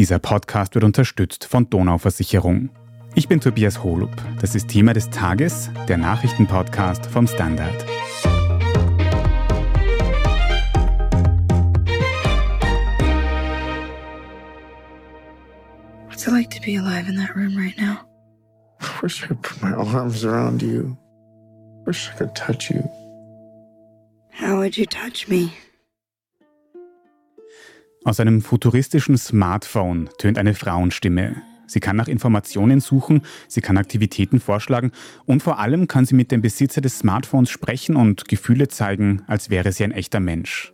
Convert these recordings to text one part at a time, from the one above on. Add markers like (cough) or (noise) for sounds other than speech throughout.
Dieser Podcast wird unterstützt von Donau Versicherung. Ich bin Tobias Holub. Das ist Thema des Tages, der Nachrichtenpodcast vom Standard. What's it like to be alive in that room right now? I wish I could put my arms around you. Wish I could touch you. How would you touch me? Aus einem futuristischen Smartphone tönt eine Frauenstimme. Sie kann nach Informationen suchen, sie kann Aktivitäten vorschlagen und vor allem kann sie mit dem Besitzer des Smartphones sprechen und Gefühle zeigen, als wäre sie ein echter Mensch.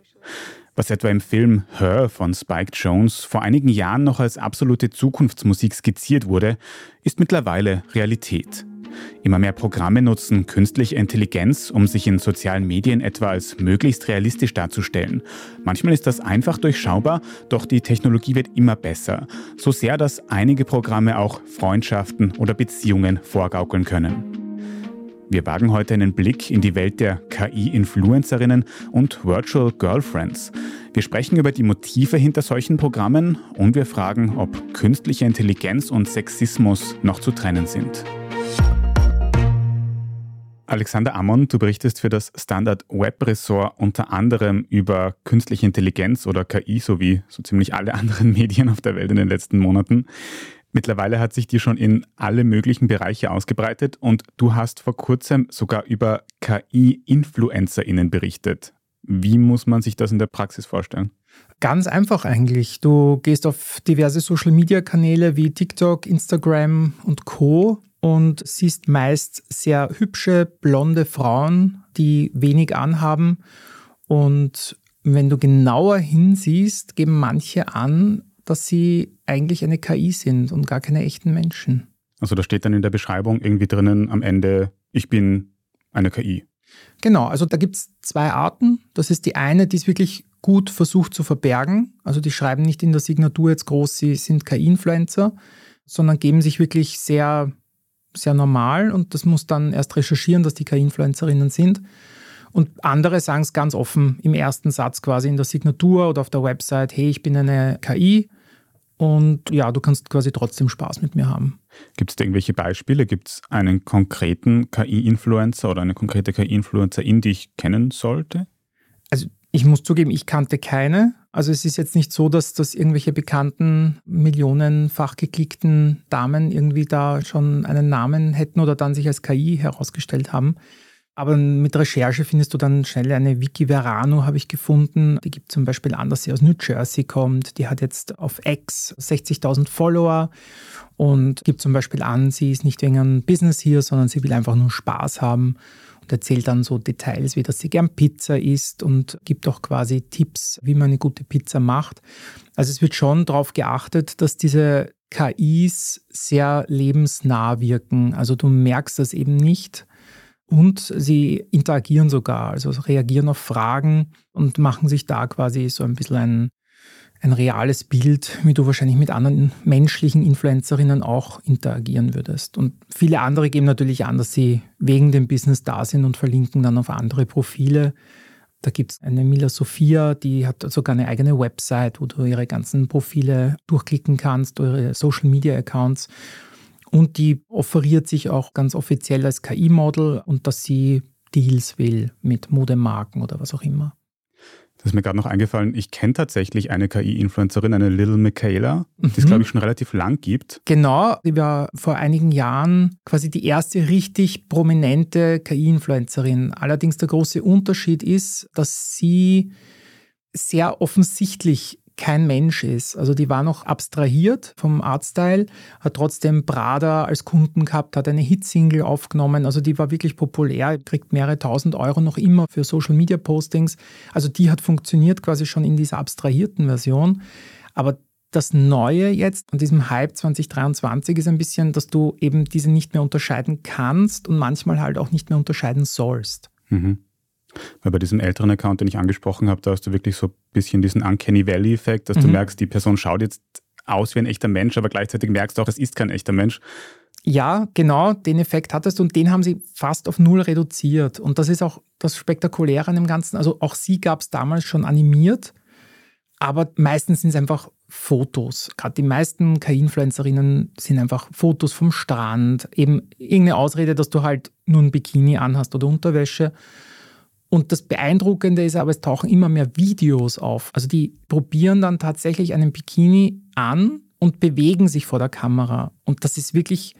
Was etwa im Film Her von Spike Jones vor einigen Jahren noch als absolute Zukunftsmusik skizziert wurde, ist mittlerweile Realität. Immer mehr Programme nutzen künstliche Intelligenz, um sich in sozialen Medien etwa als möglichst realistisch darzustellen. Manchmal ist das einfach durchschaubar, doch die Technologie wird immer besser. So sehr, dass einige Programme auch Freundschaften oder Beziehungen vorgaukeln können. Wir wagen heute einen Blick in die Welt der KI-Influencerinnen und Virtual Girlfriends. Wir sprechen über die Motive hinter solchen Programmen und wir fragen, ob künstliche Intelligenz und Sexismus noch zu trennen sind. Alexander Ammon, du berichtest für das Standard Web Ressort unter anderem über künstliche Intelligenz oder KI sowie so ziemlich alle anderen (laughs) Medien auf der Welt in den letzten Monaten. Mittlerweile hat sich die schon in alle möglichen Bereiche ausgebreitet und du hast vor kurzem sogar über KI-InfluencerInnen berichtet. Wie muss man sich das in der Praxis vorstellen? Ganz einfach eigentlich. Du gehst auf diverse Social-Media-Kanäle wie TikTok, Instagram und Co und siehst meist sehr hübsche, blonde Frauen, die wenig anhaben. Und wenn du genauer hinsiehst, geben manche an, dass sie eigentlich eine KI sind und gar keine echten Menschen. Also da steht dann in der Beschreibung irgendwie drinnen am Ende, ich bin eine KI. Genau, also da gibt es zwei Arten. Das ist die eine, die es wirklich gut versucht zu verbergen. Also die schreiben nicht in der Signatur jetzt groß, sie sind KI-Influencer, sondern geben sich wirklich sehr sehr normal und das muss dann erst recherchieren, dass die KI-Influencerinnen sind. Und andere sagen es ganz offen im ersten Satz quasi in der Signatur oder auf der Website, hey, ich bin eine KI und ja, du kannst quasi trotzdem Spaß mit mir haben. Gibt es da irgendwelche Beispiele? Gibt es einen konkreten KI-Influencer oder eine konkrete KI-Influencerin, die ich kennen sollte? Also ich muss zugeben, ich kannte keine. Also es ist jetzt nicht so, dass, dass irgendwelche bekannten, millionenfach geklickten Damen irgendwie da schon einen Namen hätten oder dann sich als KI herausgestellt haben. Aber mit Recherche findest du dann schnell eine Vicky Verano, habe ich gefunden. Die gibt zum Beispiel an, dass sie aus New Jersey kommt. Die hat jetzt auf X 60.000 Follower und gibt zum Beispiel an, sie ist nicht wegen einem Business hier, sondern sie will einfach nur Spaß haben und erzählt dann so Details, wie dass sie gern Pizza isst und gibt auch quasi Tipps, wie man eine gute Pizza macht. Also es wird schon darauf geachtet, dass diese KIs sehr lebensnah wirken. Also du merkst das eben nicht. Und sie interagieren sogar, also reagieren auf Fragen und machen sich da quasi so ein bisschen ein ein reales Bild, wie du wahrscheinlich mit anderen menschlichen Influencerinnen auch interagieren würdest. Und viele andere geben natürlich an, dass sie wegen dem Business da sind und verlinken dann auf andere Profile. Da gibt es eine Mila Sophia, die hat sogar eine eigene Website, wo du ihre ganzen Profile durchklicken kannst, ihre Social Media Accounts. Und die offeriert sich auch ganz offiziell als KI-Model und dass sie Deals will mit Modemarken oder was auch immer. Das ist mir gerade noch eingefallen. Ich kenne tatsächlich eine KI-Influencerin, eine Little Michaela, die es, mhm. glaube ich, schon relativ lang gibt. Genau, die war vor einigen Jahren quasi die erste richtig prominente KI-Influencerin. Allerdings der große Unterschied ist, dass sie sehr offensichtlich kein Mensch ist. Also die war noch abstrahiert vom Artstyle, hat trotzdem Prada als Kunden gehabt, hat eine Hitsingle aufgenommen. Also die war wirklich populär, kriegt mehrere tausend Euro noch immer für Social Media Postings. Also die hat funktioniert quasi schon in dieser abstrahierten Version. Aber das Neue jetzt an diesem Hype 2023 ist ein bisschen, dass du eben diese nicht mehr unterscheiden kannst und manchmal halt auch nicht mehr unterscheiden sollst. Mhm. Weil bei diesem älteren Account, den ich angesprochen habe, da hast du wirklich so ein bisschen diesen Uncanny Valley-Effekt, dass mhm. du merkst, die Person schaut jetzt aus wie ein echter Mensch, aber gleichzeitig merkst du auch, es ist kein echter Mensch. Ja, genau, den Effekt hattest du und den haben sie fast auf null reduziert. Und das ist auch das Spektakuläre an dem Ganzen. Also auch sie gab es damals schon animiert, Aber meistens sind es einfach Fotos. Gerade die meisten KI-Influencerinnen sind einfach Fotos vom Strand, eben irgendeine Ausrede, dass du halt nur ein Bikini anhast oder Unterwäsche. Und das Beeindruckende ist aber, es tauchen immer mehr Videos auf. Also die probieren dann tatsächlich einen Bikini an und bewegen sich vor der Kamera. Und das ist wirklich,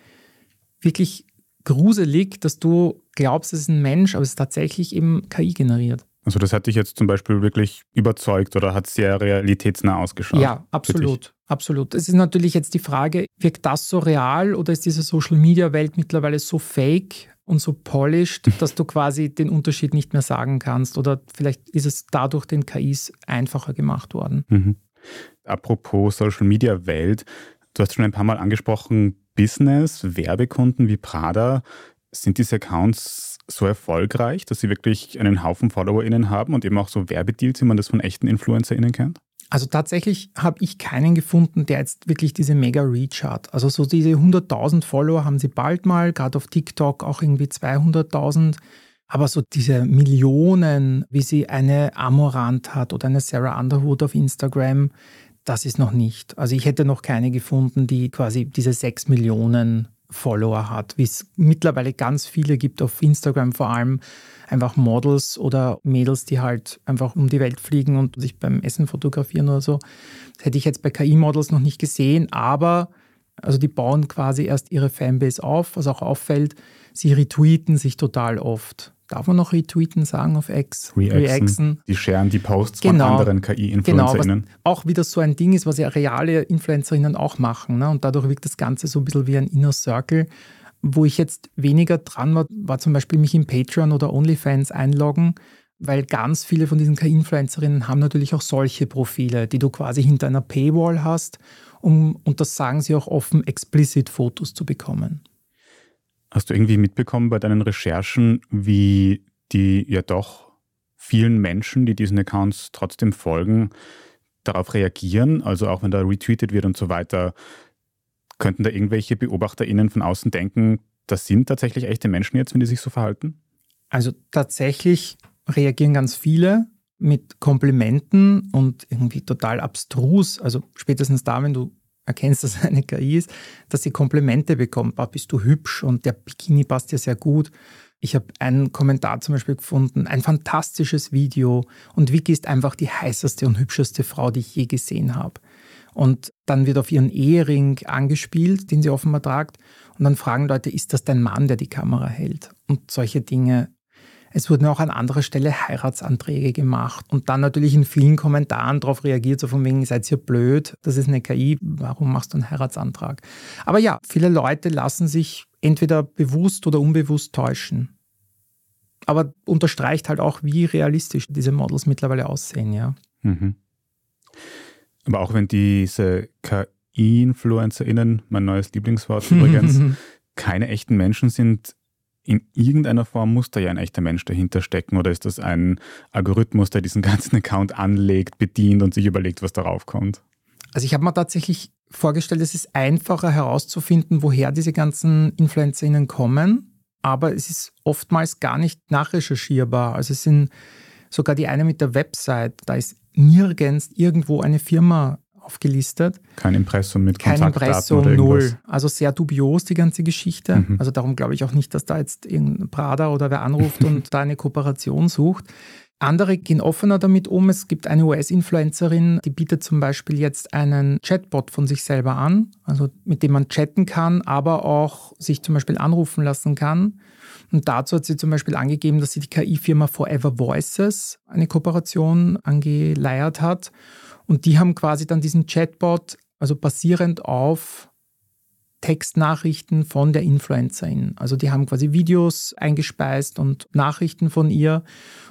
wirklich gruselig, dass du glaubst, es ist ein Mensch, aber es ist tatsächlich eben KI generiert. Also das hat dich jetzt zum Beispiel wirklich überzeugt oder hat sehr realitätsnah ausgeschaut? Ja, absolut. Absolut. Es ist natürlich jetzt die Frage, wirkt das so real oder ist diese Social-Media-Welt mittlerweile so fake und so polished, (laughs) dass du quasi den Unterschied nicht mehr sagen kannst? Oder vielleicht ist es dadurch den KIs einfacher gemacht worden? Mhm. Apropos Social-Media-Welt, du hast schon ein paar Mal angesprochen, Business, Werbekunden wie Prada. Sind diese Accounts so erfolgreich, dass sie wirklich einen Haufen FollowerInnen haben und eben auch so Werbedeals, wie man das von echten InfluencerInnen kennt? Also tatsächlich habe ich keinen gefunden, der jetzt wirklich diese mega Reach hat. Also so diese 100.000 Follower haben sie bald mal, gerade auf TikTok auch irgendwie 200.000. Aber so diese Millionen, wie sie eine Amorant hat oder eine Sarah Underwood auf Instagram, das ist noch nicht. Also ich hätte noch keine gefunden, die quasi diese 6 Millionen Follower hat, wie es mittlerweile ganz viele gibt auf Instagram vor allem einfach Models oder Mädels, die halt einfach um die Welt fliegen und sich beim Essen fotografieren oder so. Das hätte ich jetzt bei KI-Models noch nicht gesehen, aber also die bauen quasi erst ihre Fanbase auf, was auch auffällt, sie retweeten sich total oft. Darf man noch retweeten sagen auf X? Reaxen. Die scheren die Posts genau. von anderen KI-InfluencerInnen. Genau, auch wieder so ein Ding ist, was ja reale InfluencerInnen auch machen. Ne? Und dadurch wirkt das Ganze so ein bisschen wie ein Inner Circle. Wo ich jetzt weniger dran war, war zum Beispiel mich in Patreon oder OnlyFans einloggen, weil ganz viele von diesen KI-Influencerinnen haben natürlich auch solche Profile, die du quasi hinter einer Paywall hast, um, und das sagen sie auch offen, explicit Fotos zu bekommen. Hast du irgendwie mitbekommen bei deinen Recherchen, wie die ja doch vielen Menschen, die diesen Accounts trotzdem folgen, darauf reagieren? Also auch wenn da retweetet wird und so weiter, könnten da irgendwelche BeobachterInnen von außen denken, das sind tatsächlich echte Menschen jetzt, wenn die sich so verhalten? Also tatsächlich reagieren ganz viele mit Komplimenten und irgendwie total abstrus. Also spätestens da, wenn du erkennst, dass (laughs) eine KI ist, dass sie Komplimente bekommt. Bah, bist du hübsch und der Bikini passt dir sehr gut. Ich habe einen Kommentar zum Beispiel gefunden, ein fantastisches Video und Vicky ist einfach die heißeste und hübscheste Frau, die ich je gesehen habe. Und dann wird auf ihren Ehering angespielt, den sie offenbar tragt. Und dann fragen Leute, ist das dein Mann, der die Kamera hält? Und solche Dinge. Es wurden auch an anderer Stelle Heiratsanträge gemacht und dann natürlich in vielen Kommentaren darauf reagiert, so von wegen, seid ihr blöd, das ist eine KI, warum machst du einen Heiratsantrag? Aber ja, viele Leute lassen sich entweder bewusst oder unbewusst täuschen. Aber unterstreicht halt auch, wie realistisch diese Models mittlerweile aussehen, ja. Mhm. Aber auch wenn diese KI-InfluencerInnen, mein neues Lieblingswort übrigens, (laughs) keine echten Menschen sind, in irgendeiner Form muss da ja ein echter Mensch dahinter stecken oder ist das ein Algorithmus, der diesen ganzen Account anlegt, bedient und sich überlegt, was darauf kommt? Also ich habe mir tatsächlich vorgestellt, es ist einfacher herauszufinden, woher diese ganzen InfluencerInnen kommen, aber es ist oftmals gar nicht nachrecherchierbar. Also es sind sogar die eine mit der Website, da ist nirgends irgendwo eine Firma aufgelistet. Kein Impressum mit Kein Impressum, oder null. Also sehr dubios die ganze Geschichte. Mhm. Also darum glaube ich auch nicht, dass da jetzt irgendein Prada oder wer anruft und (laughs) da eine Kooperation sucht. Andere gehen offener damit um. Es gibt eine US-Influencerin, die bietet zum Beispiel jetzt einen Chatbot von sich selber an, also mit dem man chatten kann, aber auch sich zum Beispiel anrufen lassen kann. Und dazu hat sie zum Beispiel angegeben, dass sie die KI-Firma Forever Voices eine Kooperation angeleiert hat. Und die haben quasi dann diesen Chatbot, also basierend auf Textnachrichten von der Influencerin. Also die haben quasi Videos eingespeist und Nachrichten von ihr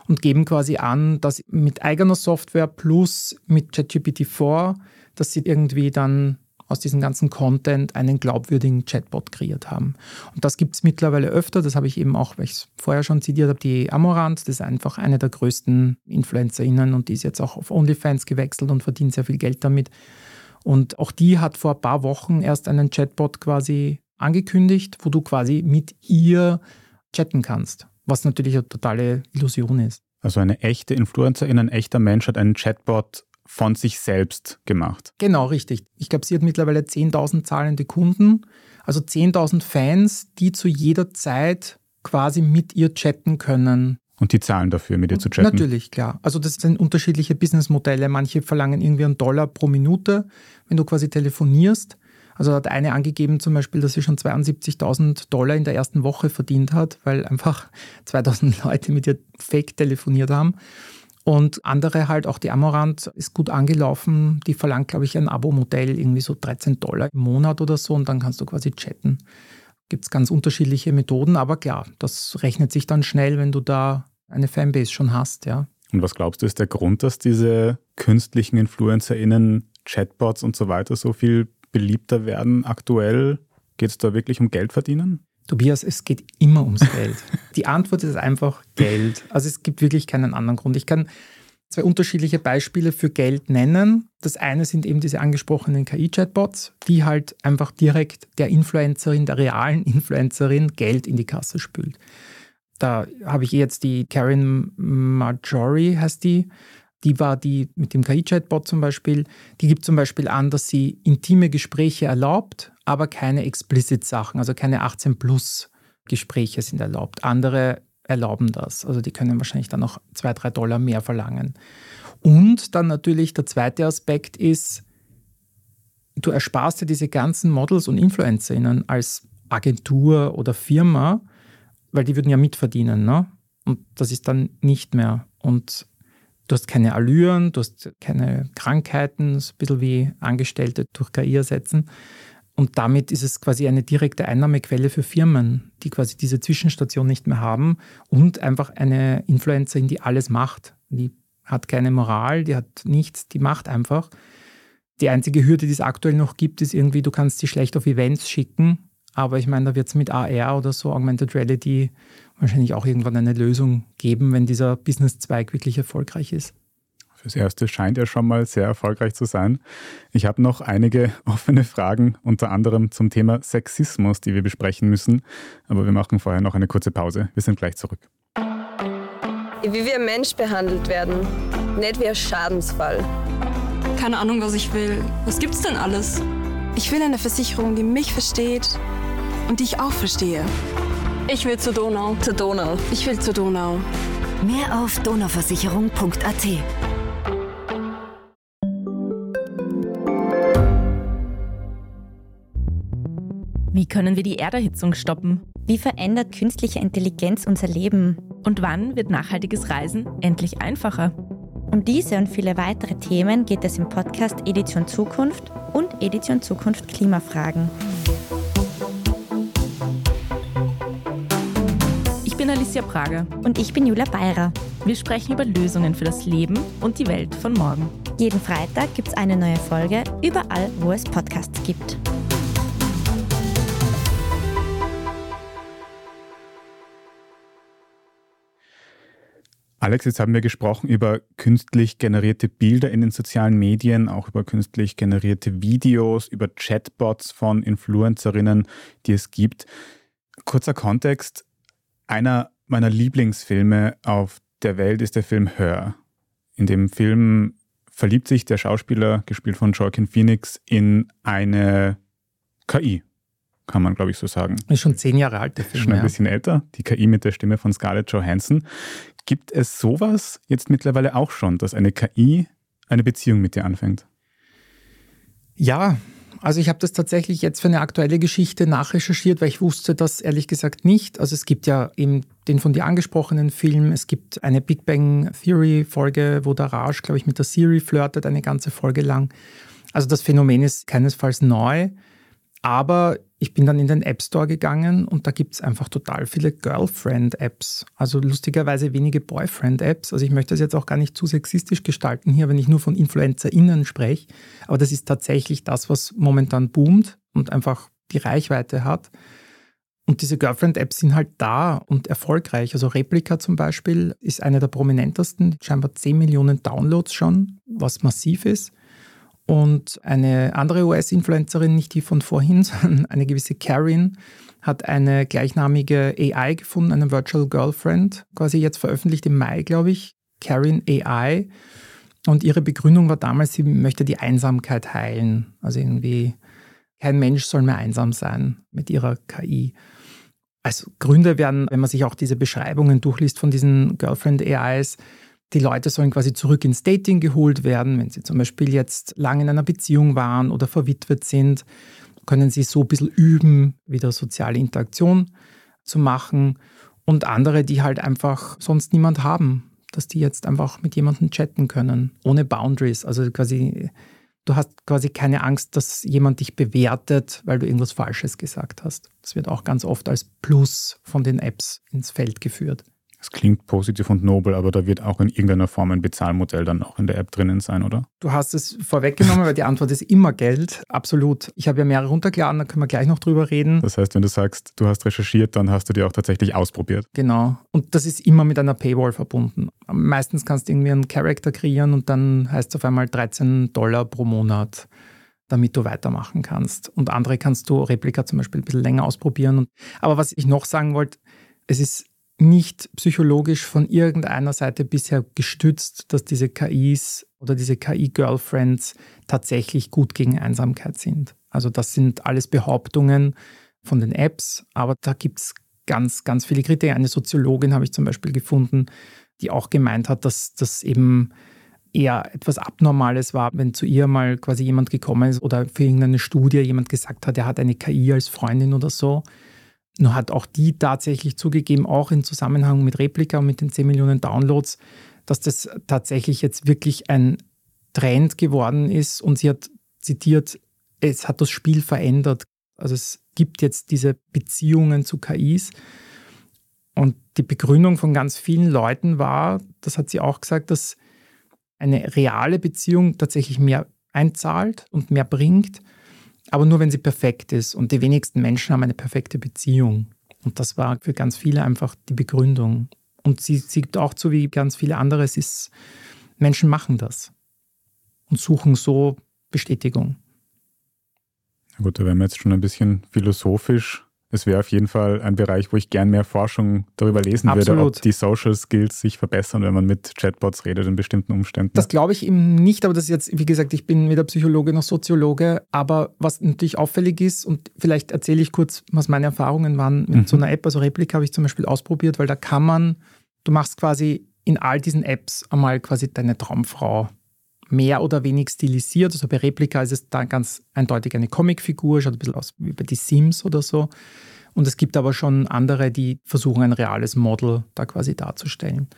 und geben quasi an, dass mit eigener Software plus mit ChatGPT 4, dass sie irgendwie dann aus diesem ganzen Content einen glaubwürdigen Chatbot kreiert haben. Und das gibt es mittlerweile öfter. Das habe ich eben auch, weil ich es vorher schon zitiert habe, die Amorant. Das ist einfach eine der größten InfluencerInnen und die ist jetzt auch auf OnlyFans gewechselt und verdient sehr viel Geld damit. Und auch die hat vor ein paar Wochen erst einen Chatbot quasi angekündigt, wo du quasi mit ihr chatten kannst, was natürlich eine totale Illusion ist. Also eine echte Influencerin, ein echter Mensch hat einen Chatbot von sich selbst gemacht. Genau, richtig. Ich glaube, sie hat mittlerweile 10.000 zahlende Kunden, also 10.000 Fans, die zu jeder Zeit quasi mit ihr chatten können. Und die zahlen dafür, mit ihr zu chatten? Natürlich, klar. Also das sind unterschiedliche Businessmodelle. Manche verlangen irgendwie einen Dollar pro Minute, wenn du quasi telefonierst. Also hat eine angegeben zum Beispiel, dass sie schon 72.000 Dollar in der ersten Woche verdient hat, weil einfach (laughs) 2.000 Leute mit ihr fake telefoniert haben. Und andere halt, auch die Amorant ist gut angelaufen. Die verlangt, glaube ich, ein Abo-Modell, irgendwie so 13 Dollar im Monat oder so und dann kannst du quasi chatten. Gibt es ganz unterschiedliche Methoden, aber klar, das rechnet sich dann schnell, wenn du da eine Fanbase schon hast, ja. Und was glaubst du, ist der Grund, dass diese künstlichen InfluencerInnen, Chatbots und so weiter so viel beliebter werden aktuell? Geht es da wirklich um Geld verdienen? Tobias, es geht immer ums Geld. (laughs) Die Antwort ist einfach Geld. Also es gibt wirklich keinen anderen Grund. Ich kann zwei unterschiedliche Beispiele für Geld nennen. Das eine sind eben diese angesprochenen KI-Chatbots, die halt einfach direkt der Influencerin, der realen Influencerin Geld in die Kasse spült. Da habe ich jetzt die Karen Marjorie, heißt die, die war die mit dem KI-Chatbot zum Beispiel, die gibt zum Beispiel an, dass sie intime Gespräche erlaubt, aber keine explicit Sachen, also keine 18 plus Gespräche sind erlaubt. Andere erlauben das. Also die können wahrscheinlich dann noch zwei, drei Dollar mehr verlangen. Und dann natürlich der zweite Aspekt ist, du ersparst dir diese ganzen Models und InfluencerInnen als Agentur oder Firma, weil die würden ja mitverdienen. Ne? Und das ist dann nicht mehr. Und Du hast keine Allüren, du hast keine Krankheiten, so ein bisschen wie Angestellte durch KI ersetzen. Und damit ist es quasi eine direkte Einnahmequelle für Firmen, die quasi diese Zwischenstation nicht mehr haben und einfach eine Influencerin, die alles macht. Die hat keine Moral, die hat nichts, die macht einfach. Die einzige Hürde, die es aktuell noch gibt, ist irgendwie, du kannst sie schlecht auf Events schicken. Aber ich meine, da wird es mit AR oder so, Augmented Reality, wahrscheinlich auch irgendwann eine Lösung geben, wenn dieser Businesszweig wirklich erfolgreich ist. Fürs Erste scheint er schon mal sehr erfolgreich zu sein. Ich habe noch einige (laughs) offene Fragen, unter anderem zum Thema Sexismus, die wir besprechen müssen. Aber wir machen vorher noch eine kurze Pause. Wir sind gleich zurück. Wie wir Mensch behandelt werden, nicht wie ein Schadensfall. Keine Ahnung, was ich will. Was gibt's denn alles? Ich will eine Versicherung, die mich versteht und die ich auch verstehe. Ich will zur Donau. Zur Donau. Ich will zur Donau. Mehr auf donauversicherung.at. Wie können wir die Erderhitzung stoppen? Wie verändert künstliche Intelligenz unser Leben? Und wann wird nachhaltiges Reisen endlich einfacher? Um diese und viele weitere Themen geht es im Podcast Edition Zukunft und Edition Zukunft Klimafragen. Bin Alicia Prager. Und ich bin Julia Beirer. Wir sprechen über Lösungen für das Leben und die Welt von morgen. Jeden Freitag gibt es eine neue Folge, überall, wo es Podcasts gibt. Alex, jetzt haben wir gesprochen über künstlich generierte Bilder in den sozialen Medien, auch über künstlich generierte Videos, über Chatbots von Influencerinnen, die es gibt. Kurzer Kontext, einer meiner Lieblingsfilme auf der Welt ist der Film Her. In dem Film verliebt sich der Schauspieler, gespielt von Joaquin Phoenix, in eine KI, kann man glaube ich so sagen. Ist schon zehn Jahre alt, der Film. Schon ein ja. bisschen älter, die KI mit der Stimme von Scarlett Johansson. Gibt es sowas jetzt mittlerweile auch schon, dass eine KI eine Beziehung mit dir anfängt? Ja, also ich habe das tatsächlich jetzt für eine aktuelle Geschichte nachrecherchiert, weil ich wusste das ehrlich gesagt nicht. Also es gibt ja eben den von dir angesprochenen Film, es gibt eine Big Bang Theory Folge, wo der Raj, glaube ich, mit der Siri flirtet, eine ganze Folge lang. Also das Phänomen ist keinesfalls neu, aber ich bin dann in den App Store gegangen und da gibt es einfach total viele Girlfriend-Apps. Also lustigerweise wenige Boyfriend-Apps. Also ich möchte das jetzt auch gar nicht zu sexistisch gestalten hier, wenn ich nur von InfluencerInnen spreche. Aber das ist tatsächlich das, was momentan boomt und einfach die Reichweite hat. Und diese Girlfriend-Apps sind halt da und erfolgreich. Also Replika zum Beispiel ist eine der prominentesten, scheinbar 10 Millionen Downloads schon, was massiv ist. Und eine andere US-Influencerin, nicht die von vorhin, (laughs) sondern eine gewisse Karin, hat eine gleichnamige AI gefunden, eine Virtual Girlfriend, quasi jetzt veröffentlicht im Mai, glaube ich. Karin AI. Und ihre Begründung war damals, sie möchte die Einsamkeit heilen. Also irgendwie, kein Mensch soll mehr einsam sein mit ihrer KI. Als Gründe werden, wenn man sich auch diese Beschreibungen durchliest von diesen Girlfriend-AIs, die Leute sollen quasi zurück ins Dating geholt werden, wenn sie zum Beispiel jetzt lang in einer Beziehung waren oder verwitwet sind, können sie so ein bisschen üben, wieder soziale Interaktion zu machen. Und andere, die halt einfach sonst niemand haben, dass die jetzt einfach mit jemandem chatten können, ohne Boundaries. Also quasi, du hast quasi keine Angst, dass jemand dich bewertet, weil du irgendwas Falsches gesagt hast. Das wird auch ganz oft als Plus von den Apps ins Feld geführt. Es klingt positiv und nobel, aber da wird auch in irgendeiner Form ein Bezahlmodell dann auch in der App drinnen sein, oder? Du hast es vorweggenommen, weil die Antwort ist immer Geld. Absolut. Ich habe ja mehrere runtergeladen, da können wir gleich noch drüber reden. Das heißt, wenn du sagst, du hast recherchiert, dann hast du die auch tatsächlich ausprobiert. Genau. Und das ist immer mit einer Paywall verbunden. Meistens kannst du irgendwie einen Charakter kreieren und dann heißt es auf einmal 13 Dollar pro Monat damit du weitermachen kannst. Und andere kannst du Replika zum Beispiel ein bisschen länger ausprobieren. Aber was ich noch sagen wollte, es ist nicht psychologisch von irgendeiner Seite bisher gestützt, dass diese KIs oder diese KI-Girlfriends tatsächlich gut gegen Einsamkeit sind. Also das sind alles Behauptungen von den Apps, aber da gibt es ganz, ganz viele Kriterien. Eine Soziologin habe ich zum Beispiel gefunden, die auch gemeint hat, dass das eben eher etwas Abnormales war, wenn zu ihr mal quasi jemand gekommen ist oder für irgendeine Studie jemand gesagt hat, er hat eine KI als Freundin oder so nur hat auch die tatsächlich zugegeben, auch im Zusammenhang mit Replika und mit den 10 Millionen Downloads, dass das tatsächlich jetzt wirklich ein Trend geworden ist. Und sie hat zitiert, es hat das Spiel verändert. Also es gibt jetzt diese Beziehungen zu KIs. Und die Begründung von ganz vielen Leuten war, das hat sie auch gesagt, dass eine reale Beziehung tatsächlich mehr einzahlt und mehr bringt aber nur wenn sie perfekt ist. Und die wenigsten Menschen haben eine perfekte Beziehung. Und das war für ganz viele einfach die Begründung. Und sie sieht auch zu wie ganz viele andere, es ist, Menschen machen das und suchen so Bestätigung. Gut, da werden wir jetzt schon ein bisschen philosophisch es wäre auf jeden Fall ein Bereich, wo ich gern mehr Forschung darüber lesen Absolut. würde, ob die Social Skills sich verbessern, wenn man mit Chatbots redet in bestimmten Umständen. Das glaube ich eben nicht, aber das ist jetzt, wie gesagt, ich bin weder Psychologe noch Soziologe, aber was natürlich auffällig ist, und vielleicht erzähle ich kurz, was meine Erfahrungen waren mit mhm. so einer App, also Replika habe ich zum Beispiel ausprobiert, weil da kann man, du machst quasi in all diesen Apps einmal quasi deine Traumfrau mehr oder weniger stilisiert. Also bei Replika ist es da ganz eindeutig eine Comicfigur, schaut ein bisschen aus wie bei die Sims oder so. Und es gibt aber schon andere, die versuchen, ein reales Model da quasi darzustellen.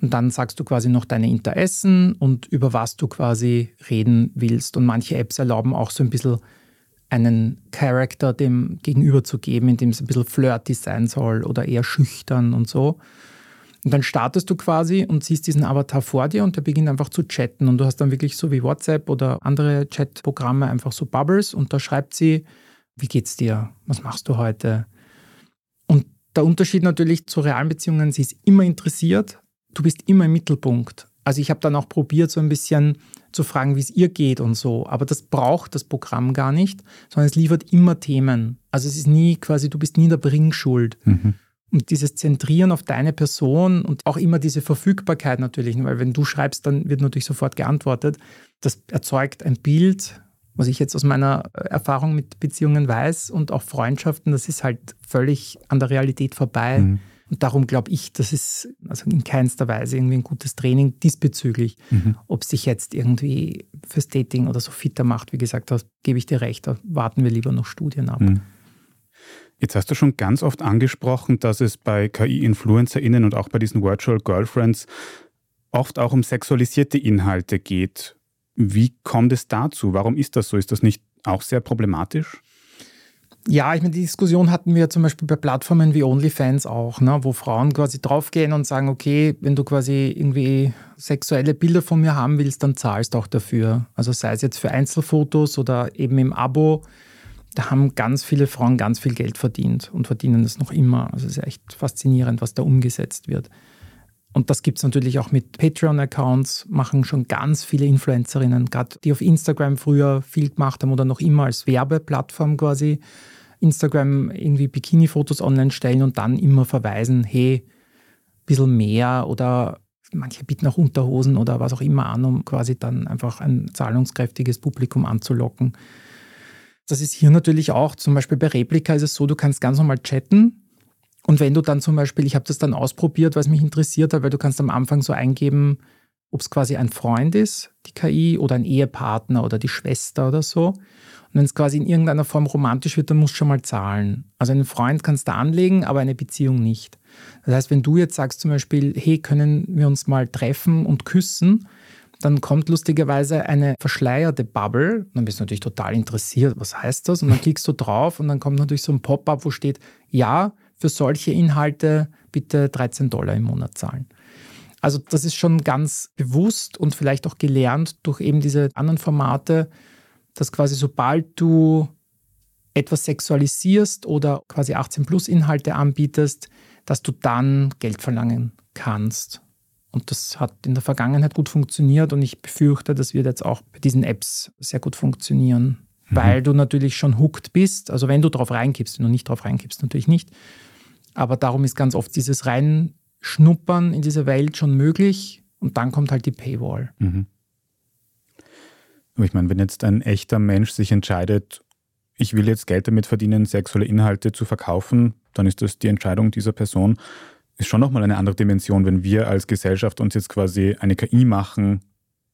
Und dann sagst du quasi noch deine Interessen und über was du quasi reden willst. Und manche Apps erlauben auch so ein bisschen einen Charakter dem Gegenüber zu geben, in dem es ein bisschen flirty sein soll oder eher schüchtern und so. Und dann startest du quasi und siehst diesen Avatar vor dir und der beginnt einfach zu chatten. Und du hast dann wirklich so wie WhatsApp oder andere Chatprogramme einfach so Bubbles und da schreibt sie, wie geht's dir? Was machst du heute? Und der Unterschied natürlich zu realen Beziehungen, sie ist immer interessiert, du bist immer im Mittelpunkt. Also ich habe dann auch probiert, so ein bisschen zu fragen, wie es ihr geht und so. Aber das braucht das Programm gar nicht, sondern es liefert immer Themen. Also es ist nie quasi, du bist nie in der Bringschuld. Mhm. Und dieses Zentrieren auf deine Person und auch immer diese Verfügbarkeit natürlich, weil wenn du schreibst, dann wird natürlich sofort geantwortet. Das erzeugt ein Bild, was ich jetzt aus meiner Erfahrung mit Beziehungen weiß und auch Freundschaften, das ist halt völlig an der Realität vorbei. Mhm. Und darum glaube ich, das ist also in keinster Weise irgendwie ein gutes Training diesbezüglich. Mhm. Ob es sich jetzt irgendwie fürs Dating oder so fitter macht, wie gesagt, da gebe ich dir recht, da warten wir lieber noch Studien ab. Mhm. Jetzt hast du schon ganz oft angesprochen, dass es bei KI-InfluencerInnen und auch bei diesen Virtual Girlfriends oft auch um sexualisierte Inhalte geht. Wie kommt es dazu? Warum ist das so? Ist das nicht auch sehr problematisch? Ja, ich meine, die Diskussion hatten wir zum Beispiel bei Plattformen wie OnlyFans auch, ne, wo Frauen quasi draufgehen und sagen, okay, wenn du quasi irgendwie sexuelle Bilder von mir haben willst, dann zahlst du auch dafür. Also sei es jetzt für Einzelfotos oder eben im Abo da haben ganz viele Frauen ganz viel Geld verdient und verdienen das noch immer. Also es ist echt faszinierend, was da umgesetzt wird. Und das gibt es natürlich auch mit Patreon-Accounts, machen schon ganz viele Influencerinnen, gerade die auf Instagram früher viel gemacht haben oder noch immer als Werbeplattform quasi Instagram irgendwie Bikini-Fotos online stellen und dann immer verweisen, hey, ein bisschen mehr oder manche bieten auch Unterhosen oder was auch immer an, um quasi dann einfach ein zahlungskräftiges Publikum anzulocken. Das ist hier natürlich auch, zum Beispiel bei Replika ist es so, du kannst ganz normal chatten. Und wenn du dann zum Beispiel, ich habe das dann ausprobiert, weil es mich interessiert hat, weil du kannst am Anfang so eingeben, ob es quasi ein Freund ist, die KI, oder ein Ehepartner oder die Schwester oder so. Und wenn es quasi in irgendeiner Form romantisch wird, dann musst du schon mal zahlen. Also einen Freund kannst du anlegen, aber eine Beziehung nicht. Das heißt, wenn du jetzt sagst zum Beispiel, hey, können wir uns mal treffen und küssen, dann kommt lustigerweise eine verschleierte Bubble. Dann bist du natürlich total interessiert, was heißt das? Und dann (laughs) klickst du drauf und dann kommt natürlich so ein Pop-up, wo steht, ja, für solche Inhalte bitte 13 Dollar im Monat zahlen. Also das ist schon ganz bewusst und vielleicht auch gelernt durch eben diese anderen Formate, dass quasi sobald du etwas sexualisierst oder quasi 18 plus Inhalte anbietest, dass du dann Geld verlangen kannst. Und das hat in der Vergangenheit gut funktioniert und ich befürchte, das wird jetzt auch bei diesen Apps sehr gut funktionieren, mhm. weil du natürlich schon hooked bist. Also wenn du drauf reinkippst, wenn du nicht drauf reinkippst, natürlich nicht. Aber darum ist ganz oft dieses Reinschnuppern in diese Welt schon möglich und dann kommt halt die Paywall. Mhm. Aber ich meine, wenn jetzt ein echter Mensch sich entscheidet, ich will jetzt Geld damit verdienen, sexuelle Inhalte zu verkaufen, dann ist das die Entscheidung dieser Person. Ist schon nochmal eine andere Dimension, wenn wir als Gesellschaft uns jetzt quasi eine KI machen,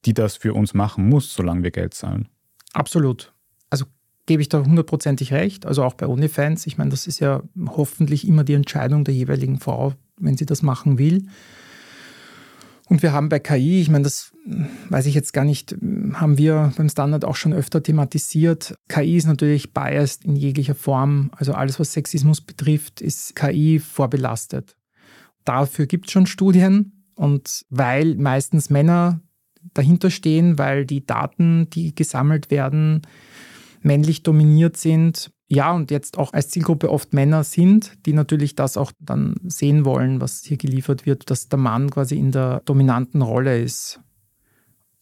die das für uns machen muss, solange wir Geld zahlen. Absolut. Also gebe ich da hundertprozentig recht. Also auch bei OnlyFans. Ich meine, das ist ja hoffentlich immer die Entscheidung der jeweiligen Frau, wenn sie das machen will. Und wir haben bei KI, ich meine, das weiß ich jetzt gar nicht, haben wir beim Standard auch schon öfter thematisiert. KI ist natürlich biased in jeglicher Form. Also alles, was Sexismus betrifft, ist KI vorbelastet. Dafür gibt es schon Studien. Und weil meistens Männer dahinter stehen, weil die Daten, die gesammelt werden, männlich dominiert sind, ja, und jetzt auch als Zielgruppe oft Männer sind, die natürlich das auch dann sehen wollen, was hier geliefert wird, dass der Mann quasi in der dominanten Rolle ist.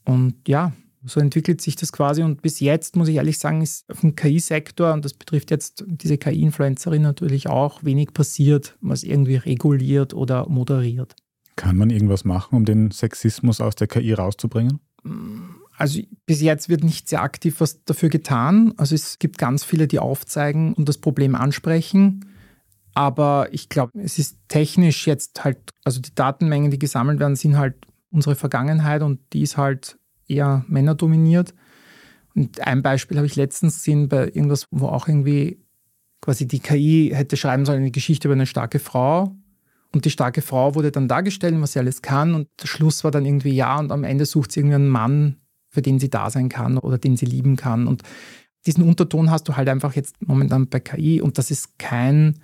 Und ja, so entwickelt sich das quasi. Und bis jetzt, muss ich ehrlich sagen, ist auf dem KI-Sektor, und das betrifft jetzt diese KI-Influencerin natürlich auch, wenig passiert, was irgendwie reguliert oder moderiert. Kann man irgendwas machen, um den Sexismus aus der KI rauszubringen? Also bis jetzt wird nicht sehr aktiv was dafür getan. Also es gibt ganz viele, die aufzeigen und das Problem ansprechen. Aber ich glaube, es ist technisch jetzt halt, also die Datenmengen, die gesammelt werden, sind halt unsere Vergangenheit und die ist halt eher männerdominiert. Und ein Beispiel habe ich letztens gesehen bei irgendwas, wo auch irgendwie quasi die KI hätte schreiben sollen, eine Geschichte über eine starke Frau. Und die starke Frau wurde dann dargestellt, was sie alles kann. Und der Schluss war dann irgendwie ja. Und am Ende sucht sie irgendwie einen Mann, für den sie da sein kann oder den sie lieben kann. Und diesen Unterton hast du halt einfach jetzt momentan bei KI und das ist kein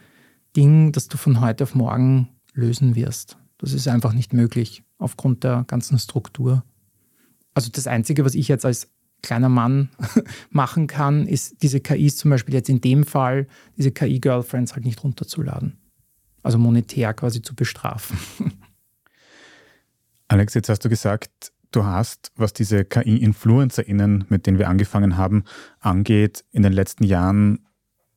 Ding, das du von heute auf morgen lösen wirst. Das ist einfach nicht möglich aufgrund der ganzen Struktur. Also das Einzige, was ich jetzt als kleiner Mann (laughs) machen kann, ist diese KIs zum Beispiel jetzt in dem Fall, diese KI-Girlfriends halt nicht runterzuladen. Also monetär quasi zu bestrafen. (laughs) Alex, jetzt hast du gesagt, Du hast, was diese KI-InfluencerInnen, mit denen wir angefangen haben, angeht, in den letzten Jahren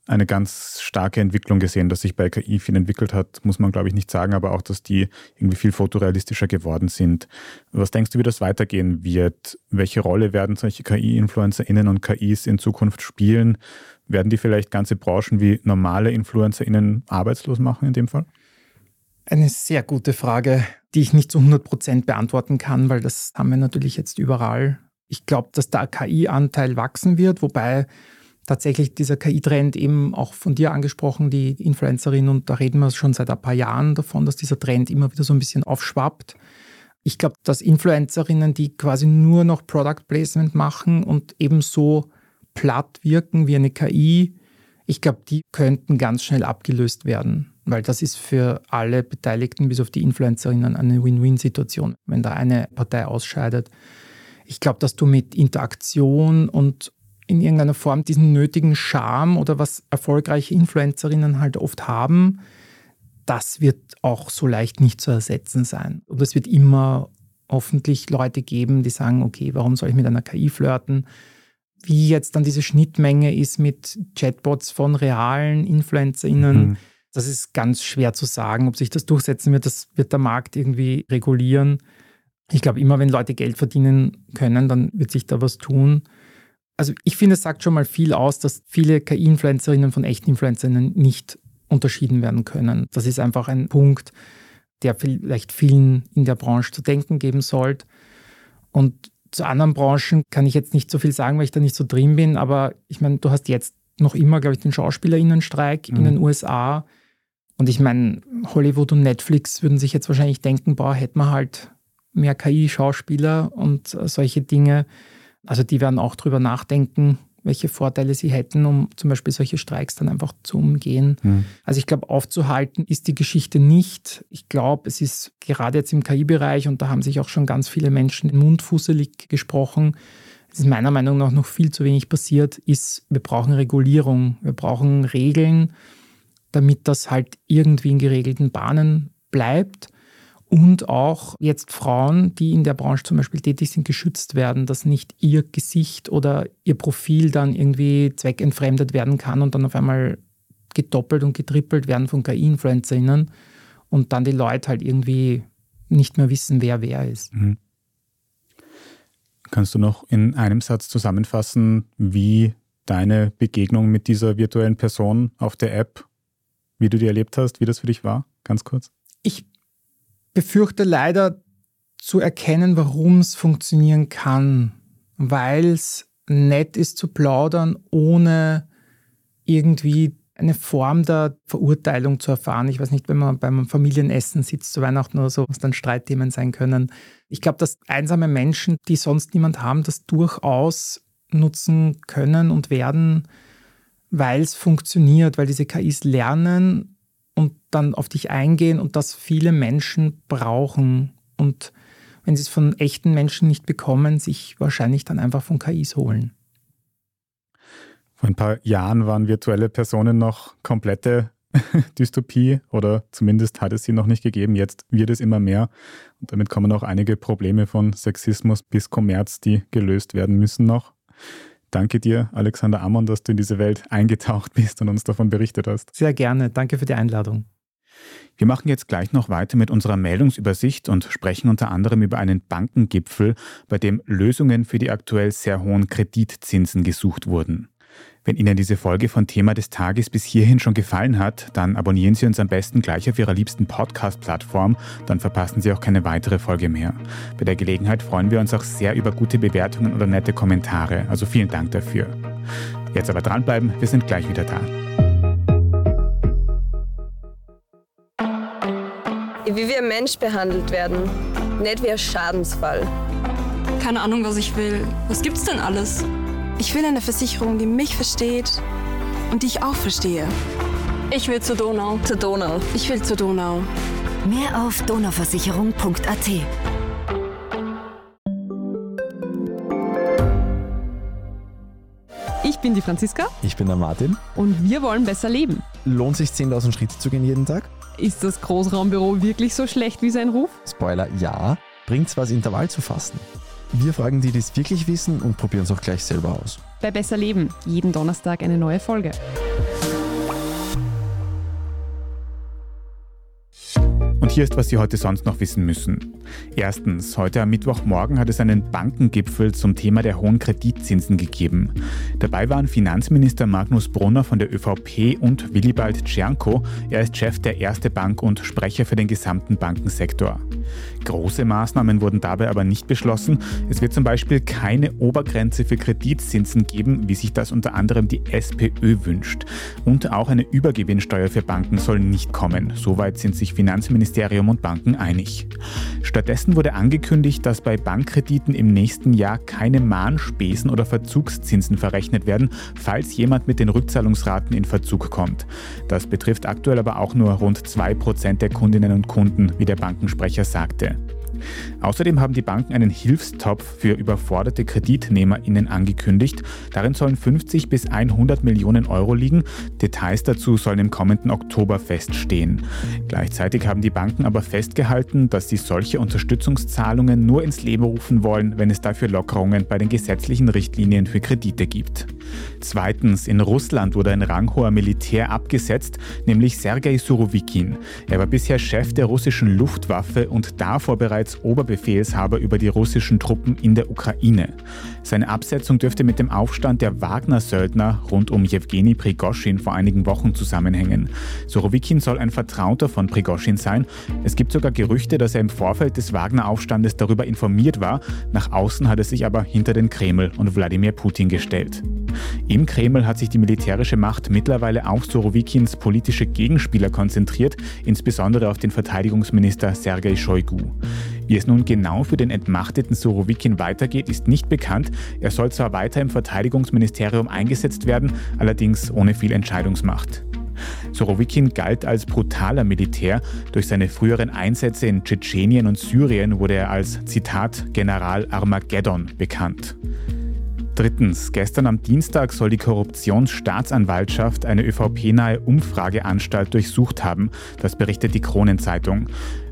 eine ganz starke Entwicklung gesehen, dass sich bei KI viel entwickelt hat, muss man glaube ich nicht sagen, aber auch, dass die irgendwie viel fotorealistischer geworden sind. Was denkst du, wie das weitergehen wird? Welche Rolle werden solche KI-InfluencerInnen und KIs in Zukunft spielen? Werden die vielleicht ganze Branchen wie normale InfluencerInnen arbeitslos machen in dem Fall? Eine sehr gute Frage, die ich nicht zu 100 Prozent beantworten kann, weil das haben wir natürlich jetzt überall. Ich glaube, dass der KI-Anteil wachsen wird, wobei tatsächlich dieser KI-Trend eben auch von dir angesprochen, die Influencerin, und da reden wir schon seit ein paar Jahren davon, dass dieser Trend immer wieder so ein bisschen aufschwappt. Ich glaube, dass Influencerinnen, die quasi nur noch Product Placement machen und ebenso platt wirken wie eine KI, ich glaube, die könnten ganz schnell abgelöst werden weil das ist für alle Beteiligten, bis auf die Influencerinnen, eine Win-Win-Situation, wenn da eine Partei ausscheidet. Ich glaube, dass du mit Interaktion und in irgendeiner Form diesen nötigen Charme oder was erfolgreiche Influencerinnen halt oft haben, das wird auch so leicht nicht zu ersetzen sein. Und es wird immer hoffentlich Leute geben, die sagen, okay, warum soll ich mit einer KI flirten? Wie jetzt dann diese Schnittmenge ist mit Chatbots von realen InfluencerInnen, mhm. Das ist ganz schwer zu sagen, ob sich das durchsetzen wird. Das wird der Markt irgendwie regulieren. Ich glaube, immer wenn Leute Geld verdienen können, dann wird sich da was tun. Also ich finde, es sagt schon mal viel aus, dass viele KI-Influencerinnen von echten Influencerinnen nicht unterschieden werden können. Das ist einfach ein Punkt, der vielleicht vielen in der Branche zu denken geben sollte. Und zu anderen Branchen kann ich jetzt nicht so viel sagen, weil ich da nicht so drin bin, aber ich meine, du hast jetzt noch immer, glaube ich, den Schauspielerinnenstreik mhm. in den USA. Und ich meine, Hollywood und Netflix würden sich jetzt wahrscheinlich denken, boah, hätten wir halt mehr KI-Schauspieler und solche Dinge. Also die werden auch drüber nachdenken, welche Vorteile sie hätten, um zum Beispiel solche Streiks dann einfach zu umgehen. Mhm. Also ich glaube, aufzuhalten ist die Geschichte nicht. Ich glaube, es ist gerade jetzt im KI-Bereich, und da haben sich auch schon ganz viele Menschen mundfußelig gesprochen, es ist meiner Meinung nach noch viel zu wenig passiert, ist, wir brauchen Regulierung, wir brauchen Regeln, damit das halt irgendwie in geregelten Bahnen bleibt und auch jetzt Frauen, die in der Branche zum Beispiel tätig sind, geschützt werden, dass nicht ihr Gesicht oder ihr Profil dann irgendwie zweckentfremdet werden kann und dann auf einmal gedoppelt und getrippelt werden von KI-InfluencerInnen und dann die Leute halt irgendwie nicht mehr wissen, wer wer ist. Mhm. Kannst du noch in einem Satz zusammenfassen, wie deine Begegnung mit dieser virtuellen Person auf der App, wie du die erlebt hast, wie das für dich war? Ganz kurz. Ich befürchte leider zu erkennen, warum es funktionieren kann, weil es nett ist zu plaudern, ohne irgendwie eine Form der Verurteilung zu erfahren. Ich weiß nicht, wenn man beim Familienessen sitzt zu Weihnachten oder so, was dann Streitthemen sein können. Ich glaube, dass einsame Menschen, die sonst niemand haben, das durchaus nutzen können und werden, weil es funktioniert, weil diese KIs lernen und dann auf dich eingehen und das viele Menschen brauchen. Und wenn sie es von echten Menschen nicht bekommen, sich wahrscheinlich dann einfach von KIs holen. Vor ein paar Jahren waren virtuelle Personen noch komplette (laughs) Dystopie oder zumindest hat es sie noch nicht gegeben. Jetzt wird es immer mehr und damit kommen auch einige Probleme von Sexismus bis Kommerz, die gelöst werden müssen noch. Danke dir, Alexander Ammon, dass du in diese Welt eingetaucht bist und uns davon berichtet hast. Sehr gerne. Danke für die Einladung. Wir machen jetzt gleich noch weiter mit unserer Meldungsübersicht und sprechen unter anderem über einen Bankengipfel, bei dem Lösungen für die aktuell sehr hohen Kreditzinsen gesucht wurden. Wenn Ihnen diese Folge von Thema des Tages bis hierhin schon gefallen hat, dann abonnieren Sie uns am besten gleich auf Ihrer liebsten Podcast-Plattform, dann verpassen Sie auch keine weitere Folge mehr. Bei der Gelegenheit freuen wir uns auch sehr über gute Bewertungen oder nette Kommentare, also vielen Dank dafür. Jetzt aber dranbleiben, wir sind gleich wieder da. Wie wir Mensch behandelt werden, nicht wie ein Schadensfall. Keine Ahnung, was ich will. Was gibt's denn alles? Ich will eine Versicherung, die mich versteht und die ich auch verstehe. Ich will zur Donau. Zur Donau. Ich will zur Donau. Mehr auf donauversicherung.at. Ich bin die Franziska. Ich bin der Martin. Und wir wollen besser leben. Lohnt sich 10.000 Schritte zu gehen jeden Tag? Ist das Großraumbüro wirklich so schlecht wie sein Ruf? Spoiler, ja. Bringt's was, Intervall zu fassen? Wir fragen die, die es wirklich wissen und probieren es auch gleich selber aus. Bei Besser Leben, jeden Donnerstag eine neue Folge. Und hier ist, was Sie heute sonst noch wissen müssen. Erstens, heute am Mittwochmorgen hat es einen Bankengipfel zum Thema der hohen Kreditzinsen gegeben. Dabei waren Finanzminister Magnus Brunner von der ÖVP und Willibald Czernko. Er ist Chef der Erste Bank und Sprecher für den gesamten Bankensektor. Große Maßnahmen wurden dabei aber nicht beschlossen. Es wird zum Beispiel keine Obergrenze für Kreditzinsen geben, wie sich das unter anderem die SPÖ wünscht. Und auch eine Übergewinnsteuer für Banken soll nicht kommen. Soweit sind sich Finanzministerium und Banken einig. Stattdessen wurde angekündigt, dass bei Bankkrediten im nächsten Jahr keine Mahnspesen oder Verzugszinsen verrechnet werden, falls jemand mit den Rückzahlungsraten in Verzug kommt. Das betrifft aktuell aber auch nur rund 2% der Kundinnen und Kunden, wie der Bankensprecher sagte. Außerdem haben die Banken einen Hilfstopf für überforderte KreditnehmerInnen angekündigt. Darin sollen 50 bis 100 Millionen Euro liegen. Details dazu sollen im kommenden Oktober feststehen. Gleichzeitig haben die Banken aber festgehalten, dass sie solche Unterstützungszahlungen nur ins Leben rufen wollen, wenn es dafür Lockerungen bei den gesetzlichen Richtlinien für Kredite gibt. Zweitens, in Russland wurde ein ranghoher Militär abgesetzt, nämlich Sergei Surovikin. Er war bisher Chef der russischen Luftwaffe und davor bereits Oberbefehlshaber über die russischen Truppen in der Ukraine. Seine Absetzung dürfte mit dem Aufstand der Wagner-Söldner rund um Jewgeni Prigoschin vor einigen Wochen zusammenhängen. Surovikin soll ein Vertrauter von Prigoschin sein. Es gibt sogar Gerüchte, dass er im Vorfeld des Wagner-Aufstandes darüber informiert war. Nach außen hat er sich aber hinter den Kreml und Wladimir Putin gestellt. Im Kreml hat sich die militärische Macht mittlerweile auf Sorowikins politische Gegenspieler konzentriert, insbesondere auf den Verteidigungsminister Sergei Shoigu. Wie es nun genau für den entmachteten Sorowikin weitergeht, ist nicht bekannt. Er soll zwar weiter im Verteidigungsministerium eingesetzt werden, allerdings ohne viel Entscheidungsmacht. Sorowikin galt als brutaler Militär. Durch seine früheren Einsätze in Tschetschenien und Syrien wurde er als Zitat General Armageddon bekannt. Drittens, gestern am Dienstag soll die Korruptionsstaatsanwaltschaft eine ÖVP-nahe Umfrageanstalt durchsucht haben. Das berichtet die Kronenzeitung.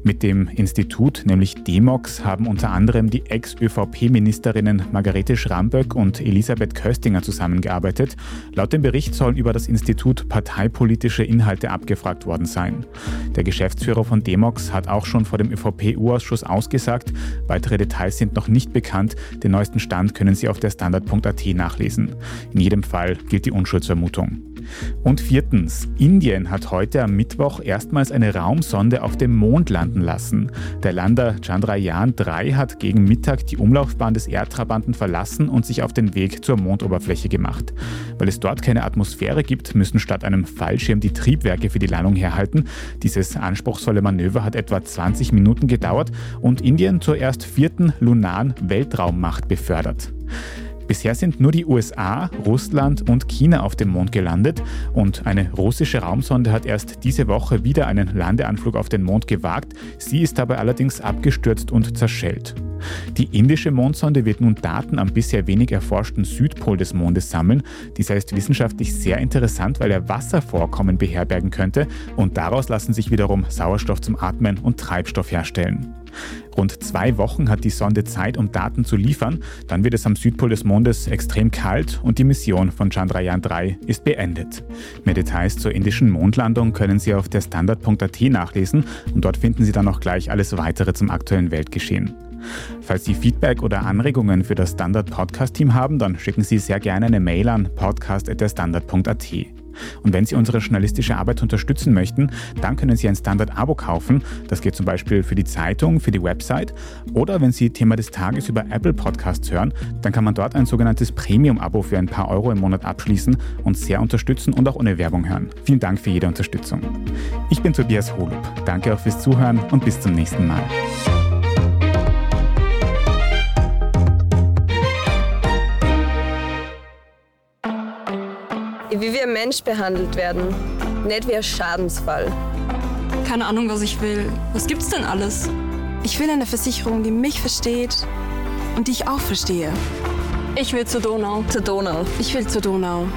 Mit dem Institut, nämlich Demox, haben unter anderem die Ex-ÖVP-Ministerinnen Margarete Schramböck und Elisabeth Köstinger zusammengearbeitet. Laut dem Bericht sollen über das Institut parteipolitische Inhalte abgefragt worden sein. Der Geschäftsführer von Demox hat auch schon vor dem ÖVP-U-Ausschuss ausgesagt. Weitere Details sind noch nicht bekannt. Den neuesten Stand können Sie auf der Standard.at nachlesen. In jedem Fall gilt die Unschuldsvermutung. Und viertens, Indien hat heute am Mittwoch erstmals eine Raumsonde auf dem Mond landen lassen. Der Lander Chandrayaan 3 hat gegen Mittag die Umlaufbahn des Erdtrabanten verlassen und sich auf den Weg zur Mondoberfläche gemacht. Weil es dort keine Atmosphäre gibt, müssen statt einem Fallschirm die Triebwerke für die Landung herhalten. Dieses anspruchsvolle Manöver hat etwa 20 Minuten gedauert und Indien zur erst vierten lunaren Weltraummacht befördert. Bisher sind nur die USA, Russland und China auf dem Mond gelandet und eine russische Raumsonde hat erst diese Woche wieder einen Landeanflug auf den Mond gewagt. Sie ist dabei allerdings abgestürzt und zerschellt. Die indische Mondsonde wird nun Daten am bisher wenig erforschten Südpol des Mondes sammeln. Dieser ist wissenschaftlich sehr interessant, weil er Wasservorkommen beherbergen könnte und daraus lassen sich wiederum Sauerstoff zum Atmen und Treibstoff herstellen. Rund zwei Wochen hat die Sonde Zeit, um Daten zu liefern. Dann wird es am Südpol des Mondes extrem kalt und die Mission von Chandrayaan 3 ist beendet. Mehr Details zur indischen Mondlandung können Sie auf der Standard.at nachlesen und dort finden Sie dann auch gleich alles weitere zum aktuellen Weltgeschehen. Falls Sie Feedback oder Anregungen für das Standard Podcast Team haben, dann schicken Sie sehr gerne eine Mail an podcast.derstandard.at. Und wenn Sie unsere journalistische Arbeit unterstützen möchten, dann können Sie ein Standard-Abo kaufen. Das geht zum Beispiel für die Zeitung, für die Website. Oder wenn Sie Thema des Tages über Apple Podcasts hören, dann kann man dort ein sogenanntes Premium-Abo für ein paar Euro im Monat abschließen und sehr unterstützen und auch ohne Werbung hören. Vielen Dank für jede Unterstützung. Ich bin Tobias Holub. Danke auch fürs Zuhören und bis zum nächsten Mal. Wie wir Mensch behandelt werden, nicht wie ein Schadensfall. Keine Ahnung, was ich will. Was gibt's denn alles? Ich will eine Versicherung, die mich versteht und die ich auch verstehe. Ich will zur Donau. Zur Donau. Ich will zur Donau.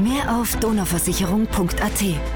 Mehr auf donauversicherung.at